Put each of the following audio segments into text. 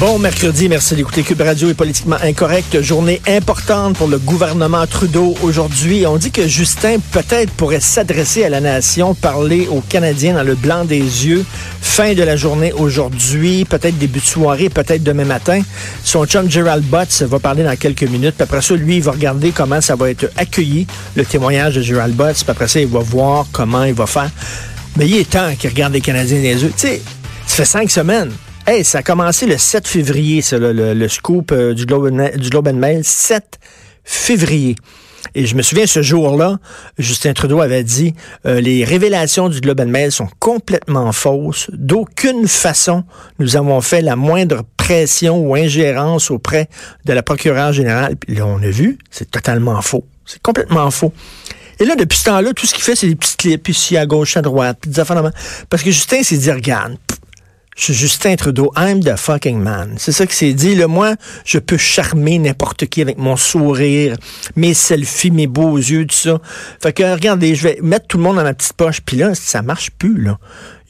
Bon mercredi, merci d'écouter Cube Radio est politiquement incorrect. Journée importante pour le gouvernement Trudeau aujourd'hui. On dit que Justin peut-être pourrait s'adresser à la nation, parler aux Canadiens dans le blanc des yeux. Fin de la journée aujourd'hui, peut-être début de soirée, peut-être demain matin. Son chum Gerald Butts va parler dans quelques minutes. Puis après ça, lui, il va regarder comment ça va être accueilli, le témoignage de Gerald Butts. Puis après ça, il va voir comment il va faire. Mais il est temps qu'il regarde les Canadiens dans les yeux. Tu sais, ça fait cinq semaines. Hey, ça a commencé le 7 février, ça, le, scoop euh, du, Globe, du Globe and Mail, 7 février. Et je me souviens, ce jour-là, Justin Trudeau avait dit euh, les révélations du Globe and Mail sont complètement fausses. D'aucune façon, nous avons fait la moindre pression ou ingérence auprès de la procureure générale. Puis là, on a vu, c'est totalement faux. C'est complètement faux. Et là, depuis ce temps-là, tout ce qu'il fait, c'est des petits clips ici à gauche, à droite, puis des affaires Parce que Justin s'est dit, regarde, je suis Justin Trudeau, I'm the fucking man. C'est ça qui s'est dit. Le moi, je peux charmer n'importe qui avec mon sourire, mes selfies, mes beaux yeux, tout ça. Fait que regardez, je vais mettre tout le monde dans ma petite poche. Puis là, ça marche plus, là.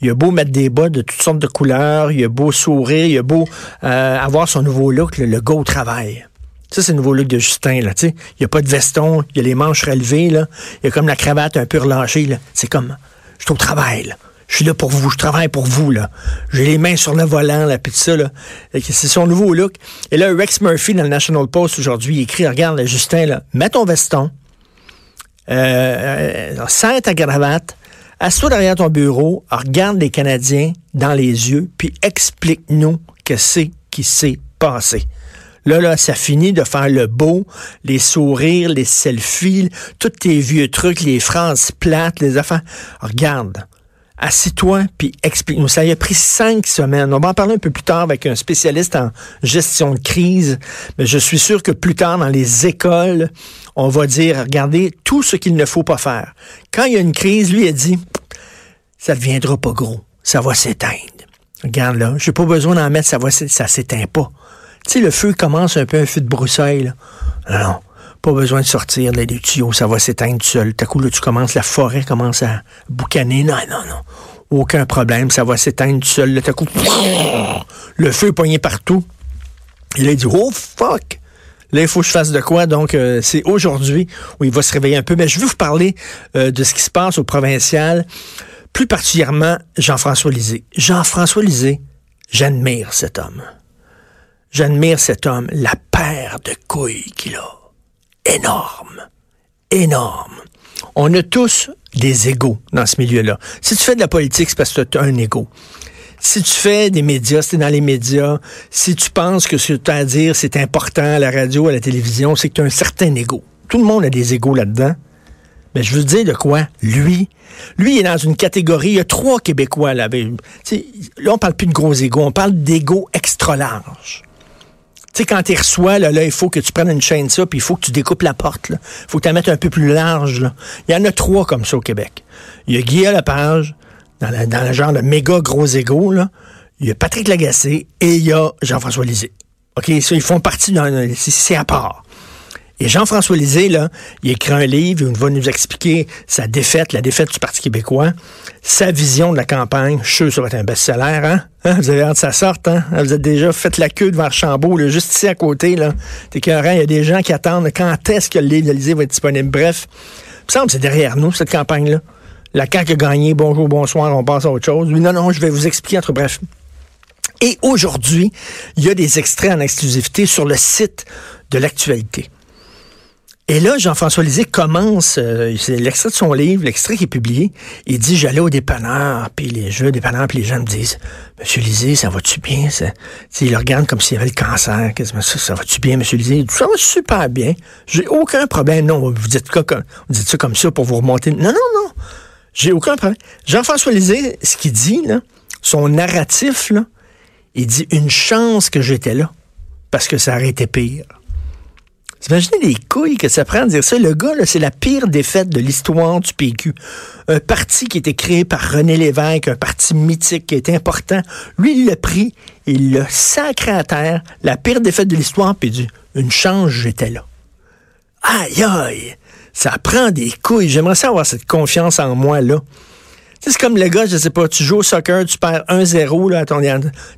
Il a beau mettre des bas de toutes sortes de couleurs, il a beau sourire, il a beau euh, avoir son nouveau look, le, go au travail. Ça, c'est le nouveau look de Justin, là, tu sais. Il n'y a pas de veston, il a les manches relevées, là. Il a comme la cravate un peu relâchée, là. C'est comme, je suis au travail, là je suis là pour vous, je travaille pour vous, là. J'ai les mains sur le volant, là, puis tout ça, là. C'est son nouveau look. Et là, Rex Murphy, dans le National Post, aujourd'hui, il écrit, regarde, Justin, là, mets ton veston, euh, euh, serre ta cravate, assois derrière ton bureau, regarde les Canadiens dans les yeux, puis explique-nous que c'est qui s'est passé. Là, là, ça finit de faire le beau, les sourires, les selfies, tous tes vieux trucs, les phrases plates, les affaires. Regarde, assis-toi puis explique-nous. Ça a pris cinq semaines. On va en parler un peu plus tard avec un spécialiste en gestion de crise, mais je suis sûr que plus tard dans les écoles, on va dire, regardez tout ce qu'il ne faut pas faire. Quand il y a une crise, lui a dit, ça ne deviendra pas gros, ça va s'éteindre. Regarde là, j'ai pas besoin d'en mettre, ça va, ça s'éteint pas. Tu sais, le feu commence un peu un feu de broussailles. Là. Non. Pas besoin de sortir là, des tuyaux, ça va s'éteindre tout seul. T'as coup, là, tu commences, la forêt commence à boucaner. Non, non, non. Aucun problème, ça va s'éteindre tout seul. Là, t'as coup, le feu est poigné partout. Et là, il dit, oh fuck! Là, il faut que je fasse de quoi? Donc, euh, c'est aujourd'hui où il va se réveiller un peu. Mais je veux vous parler euh, de ce qui se passe au provincial, plus particulièrement Jean-François Lisée. Jean-François Lisée, j'admire cet homme. J'admire cet homme, la paire de couilles qu'il a énorme. Énorme. On a tous des égaux dans ce milieu-là. Si tu fais de la politique, c'est parce que tu as un égo. Si tu fais des médias, si tu dans les médias, si tu penses que ce que dire, c'est important à la radio, à la télévision, c'est que tu as un certain égo. Tout le monde a des égaux là-dedans. Mais je veux dire de quoi? Lui, lui il est dans une catégorie, il y a trois Québécois là. Là, on parle plus de gros égaux, on parle d'égaux extra larges. Tu sais, quand tu reçois, là, là, il faut que tu prennes une chaîne ça, puis il faut que tu découpes la porte. Il faut que tu la mettes un peu plus large. Il y en a trois comme ça au Québec. Il y a Guy Lepage, dans, la, dans le genre de méga gros égo. Il y a Patrick Lagacé et il y a Jean-François Lisée. OK, ça, ils font partie d'un... C'est à part. Et Jean-François Lisée, là, il écrit un livre, il va nous expliquer sa défaite, la défaite du Parti québécois, sa vision de la campagne. Je suis sûr ça va être un best-seller, hein? hein? Vous avez hâte que ça sorte, hein? Vous êtes déjà fait la queue devant Archambault, juste ici à côté, là. T'es il y a des gens qui attendent quand est-ce que le livre de Lisée va être disponible. Bref, il me semble que c'est derrière nous, cette campagne-là. La CAQ a gagné, bonjour, bonsoir, on passe à autre chose. non, non, je vais vous expliquer entre bref. Et aujourd'hui, il y a des extraits en exclusivité sur le site de l'actualité. Et là, Jean-François Lisée commence, euh, c'est l'extrait de son livre, l'extrait qui est publié. Il dit, j'allais au dépanneur, puis les jeux dépanneur, puis les gens me disent, Monsieur Lisée, ça va-tu bien? Ça? Il le regarde comme s'il avait le cancer. Ça, ça va-tu bien, Monsieur Lisée? Ça va super bien. J'ai aucun problème. Non, vous dites, quoi, dites ça comme ça pour vous remonter. Non, non, non. J'ai aucun problème. Jean-François Lisée, ce qu'il dit, là, son narratif, là, il dit une chance que j'étais là, parce que ça aurait été pire. Imaginez les couilles que ça prend de dire ça? Le gars, c'est la pire défaite de l'histoire du PQ. Un parti qui été créé par René Lévesque, un parti mythique qui est important. Lui, il l'a pris, il l'a sacré à terre. La pire défaite de l'histoire, puis dit, une chance, j'étais là. Aïe, aïe! Ça prend des couilles. J'aimerais ça avoir cette confiance en moi, là. C'est comme le gars, je sais pas, tu joues au soccer, tu perds 1-0, là, ton,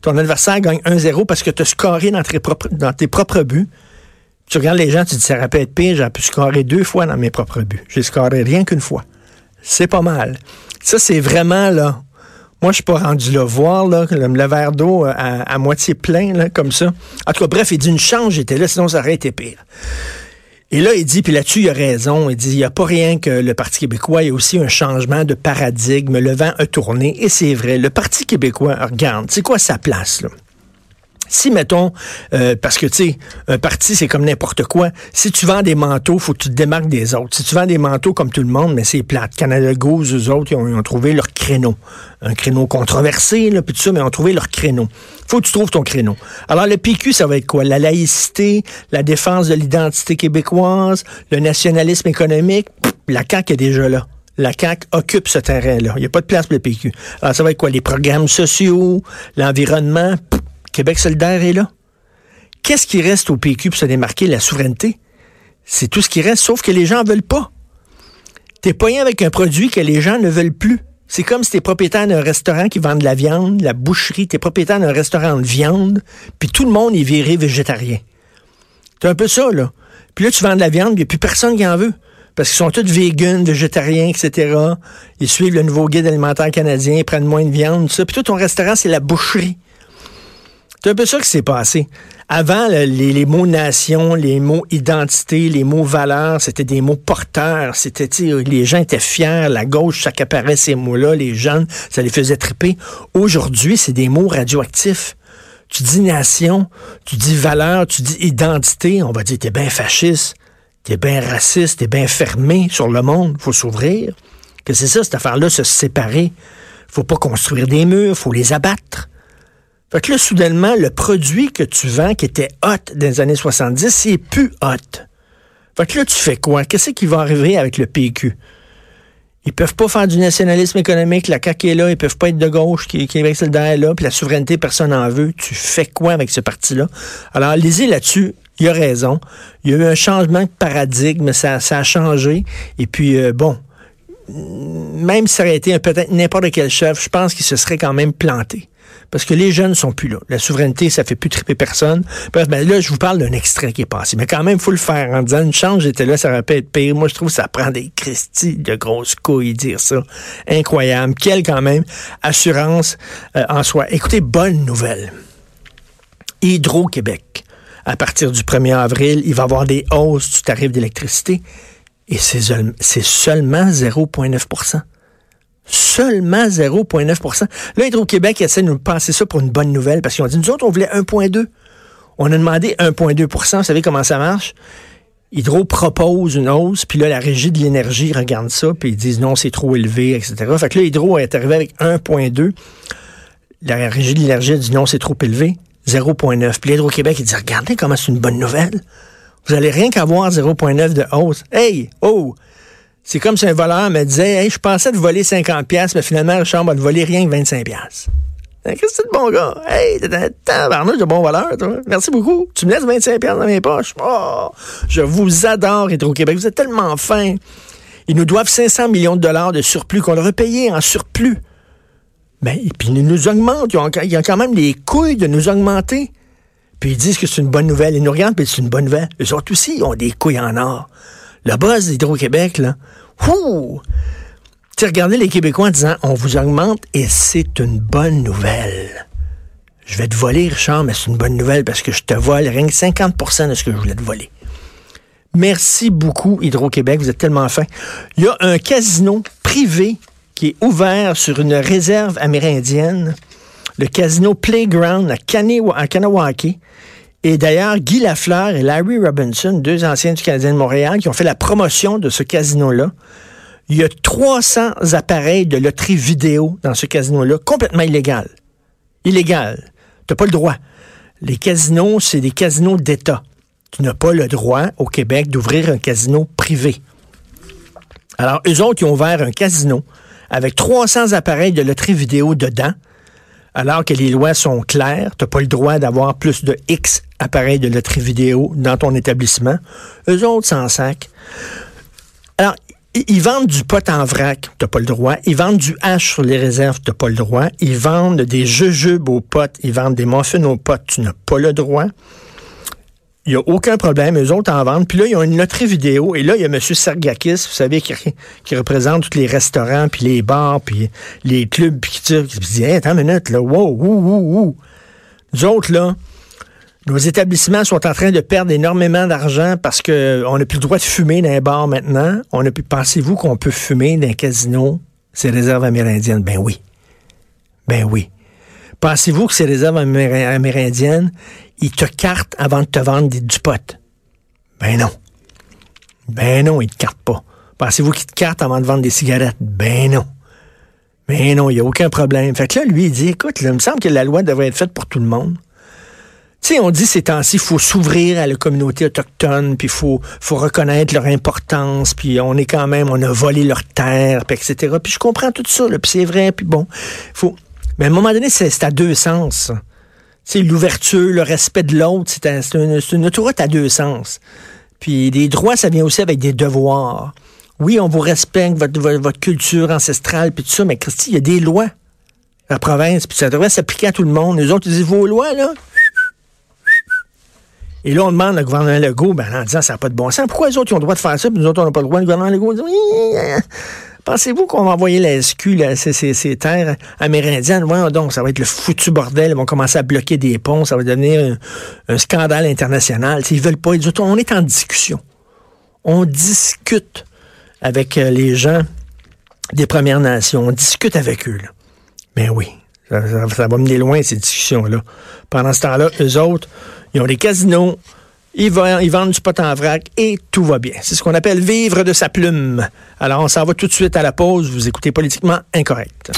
ton adversaire gagne 1-0 parce que tu as scoré dans tes, propres, dans tes propres buts. Tu regardes les gens, tu dis, ça aurait être pire, j'ai pu scorer deux fois dans mes propres buts. J'ai scoré rien qu'une fois. C'est pas mal. Ça, c'est vraiment, là, moi, je suis pas rendu là. Voir là, le, verre d'eau euh, à, moitié plein, là, comme ça. En tout cas, bref, il dit une chance, j'étais là, sinon ça aurait été pire. Et là, il dit, puis là-dessus, il a raison. Il dit, il n'y a pas rien que le Parti québécois, il y a aussi un changement de paradigme. Le vent a tourné. Et c'est vrai, le Parti québécois, regarde, c'est quoi sa place, là? Si, mettons, euh, parce que, tu sais, un parti, c'est comme n'importe quoi. Si tu vends des manteaux, faut que tu te démarques des autres. Si tu vends des manteaux comme tout le monde, mais c'est plate. Canada Goose, eux autres, ils ont, trouvé leur créneau. Un créneau controversé, là, puis tout ça, mais ils ont trouvé leur créneau. Faut que tu trouves ton créneau. Alors, le PQ, ça va être quoi? La laïcité, la défense de l'identité québécoise, le nationalisme économique. la CAQ est déjà là la CAQ occupe ce terrain-là. Il n'y a pas de place pour le PQ. Alors, ça va être quoi? Les programmes sociaux, l'environnement, Québec solidaire est là. Qu'est-ce qui reste au PQ pour se démarquer? La souveraineté? C'est tout ce qui reste, sauf que les gens ne veulent pas. T'es payé avec un produit que les gens ne veulent plus. C'est comme si t'es propriétaire d'un restaurant qui vend de la viande, la boucherie, t'es propriétaire d'un restaurant de viande, puis tout le monde est viré végétarien. C'est un peu ça, là. Puis là, tu vends de la viande, il n'y a plus personne qui en veut. Parce qu'ils sont tous véganes, végétariens, etc. Ils suivent le nouveau guide alimentaire canadien, ils prennent moins de viande, tout ça. Puis tout ton restaurant, c'est la boucherie. C'est un peu ça qui s'est passé? Avant, les, mots nation, les mots identité, les mots valeur, c'était des mots porteurs. C'était, les gens étaient fiers. La gauche s'accaparait ces mots-là. Les jeunes, ça les faisait triper. Aujourd'hui, c'est des mots radioactifs. Tu dis nation, tu dis valeur, tu dis identité. On va dire, t'es bien fasciste, t'es bien raciste, t'es bien fermé sur le monde. Faut s'ouvrir. Que c'est ça, cette affaire-là, se séparer. Faut pas construire des murs, faut les abattre. Fait que là, soudainement, le produit que tu vends, qui était hot dans les années 70, c'est plus hot. Fait que là, tu fais quoi? Qu'est-ce qui va arriver avec le PQ? Ils peuvent pas faire du nationalisme économique, la CAQ est là, ils peuvent pas être de gauche, qui, qui est solidaire là, puis la souveraineté, personne n'en veut. Tu fais quoi avec ce parti-là? Alors, lisez là-dessus, il a raison. Il y a eu un changement de paradigme, ça, ça a changé. Et puis, euh, bon, même si ça aurait été peut-être n'importe quel chef, je pense qu'il se serait quand même planté parce que les jeunes sont plus là. La souveraineté, ça fait plus triper personne. Bref, ben là, je vous parle d'un extrait qui est passé. Mais quand même, faut le faire en disant une chance, j'étais là, ça aurait pu être pire. Moi, je trouve que ça prend des Christie de grosses couilles dire ça. Incroyable. Quelle, quand même, assurance euh, en soi. Écoutez, bonne nouvelle. Hydro-Québec. À partir du 1er avril, il va y avoir des hausses du tarif d'électricité. Et c'est seulement 0,9 Seulement 0,9% Là, Hydro-Québec essaie de nous passer ça pour une bonne nouvelle parce qu'ils ont dit, nous autres, on voulait 1,2 On a demandé 1,2% Vous savez comment ça marche? Hydro propose une hausse, puis là, la régie de l'énergie regarde ça, puis ils disent non, c'est trop élevé, etc. Fait que là, Hydro est arrivé avec 1,2. La régie de l'énergie dit non, c'est trop élevé, 0,9. Puis Hydro-Québec, il dit, regardez comment c'est une bonne nouvelle. Vous allez rien qu'avoir 0,9 de hausse. Hey, oh, c'est comme si un voleur me disait, hey, je pensais te voler 50 pièces, mais finalement, Richard te voler rien que 25 pièces. Qu'est-ce que c'est de bon gars? Hey, t'es un tabarnouche de bon voleur, toi. Merci beaucoup. Tu me laisses 25 pièces dans mes poches. Oh, je vous adore, Hydro-Québec. Vous êtes tellement fin. Ils nous doivent 500 millions de dollars de surplus qu'on leur a payé en surplus. Mais, ben, puis ils nous augmentent. Ils ont, quand même les couilles de nous augmenter. Puis ils disent que c'est une bonne nouvelle. Ils nous regardent, puis c'est une bonne nouvelle. Eux autres aussi, ils ont des couilles en or. Le boss d'Hydro-Québec, là, ouh! Tu regardez les Québécois en disant on vous augmente et c'est une bonne nouvelle. Je vais te voler, Richard, mais c'est une bonne nouvelle parce que je te vole rien que 50% de ce que je voulais te voler. Merci beaucoup, Hydro-Québec. Vous êtes tellement fin. Il y a un casino privé qui est ouvert sur une réserve amérindienne, le casino Playground à, à Kanawake. Et d'ailleurs, Guy Lafleur et Larry Robinson, deux anciens du Canadien de Montréal, qui ont fait la promotion de ce casino-là. Il y a 300 appareils de loterie vidéo dans ce casino-là, complètement illégal. Illégal. Tu n'as pas le droit. Les casinos, c'est des casinos d'État. Tu n'as pas le droit au Québec d'ouvrir un casino privé. Alors, eux autres, ils ont ouvert un casino avec 300 appareils de loterie vidéo dedans, alors que les lois sont claires. Tu n'as pas le droit d'avoir plus de X appareils de loterie vidéo dans ton établissement. Eux autres s'en sac. Alors, ils vendent du pot en vrac, t'as pas le droit. Ils vendent du hache sur les réserves, t'as pas le droit. Ils vendent des jujubes aux potes, ils vendent des muffins aux potes, tu n'as pas le droit. Il n'y a aucun problème, eux autres en vendent. Puis là, ils ont une loterie vidéo. Et là, il y a M. Sergakis, vous savez, qui, qui, représente tous les restaurants, puis les bars, puis les clubs, puis qui, qui, dit attends une minute, là, wow, wow, wow, wow. Nous autres, là, nos établissements sont en train de perdre énormément d'argent parce qu'on n'a plus le droit de fumer dans les bars maintenant. On a plus. Pensez-vous qu'on peut fumer dans un casino ces réserves amérindiennes? Ben oui. Ben oui. Pensez-vous que ces réserves amérindiennes, ils te cartent avant de te vendre du pot? Ben non. Ben non, ils te cartent pas. Pensez-vous qu'ils te cartent avant de vendre des cigarettes? Ben non. Ben non, il n'y a aucun problème. Fait que là, lui, il dit, écoute, il me semble que la loi devrait être faite pour tout le monde. Tu sais, on dit ces temps-ci, il faut s'ouvrir à la communauté autochtone, puis il faut, reconnaître leur importance, puis on est quand même, on a volé leur terre, puis etc. Puis je comprends tout ça, puis c'est vrai, puis bon, faut... Mais à un moment donné, c'est à deux sens. L'ouverture, le respect de l'autre, c'est une, une autoroute à deux sens. Puis des droits, ça vient aussi avec des devoirs. Oui, on vous respecte, votre, votre culture ancestrale, puis tout ça, mais Christy, il y a des lois. La province, puis ça devrait s'appliquer à tout le monde. Les autres, ils disent, vos lois, là, et là, on demande au gouvernement Legault, ben, en disant ça n'a pas de bon sens. Pourquoi les autres ils ont le droit de faire ça, puis nous autres, on n'a pas le droit? Le gouvernement Legault dit oui. Pensez-vous qu'on va envoyer la SQ, ces, terres amérindiennes? Voyons donc, ça va être le foutu bordel. Ils vont commencer à bloquer des ponts. Ça va devenir un, scandale international. Ils veulent pas. Ils disent, on est en discussion. On discute avec euh, les gens des Premières Nations. On discute avec eux. Là. Mais oui, ça, ça va mener loin, ces discussions-là. Pendant ce temps-là, eux autres, ils ont des casinos, ils, vendent du pot en vrac et tout va bien. C'est ce qu'on appelle vivre de sa plume. Alors, on s'en va tout de suite à la pause. Vous écoutez Politiquement Incorrect.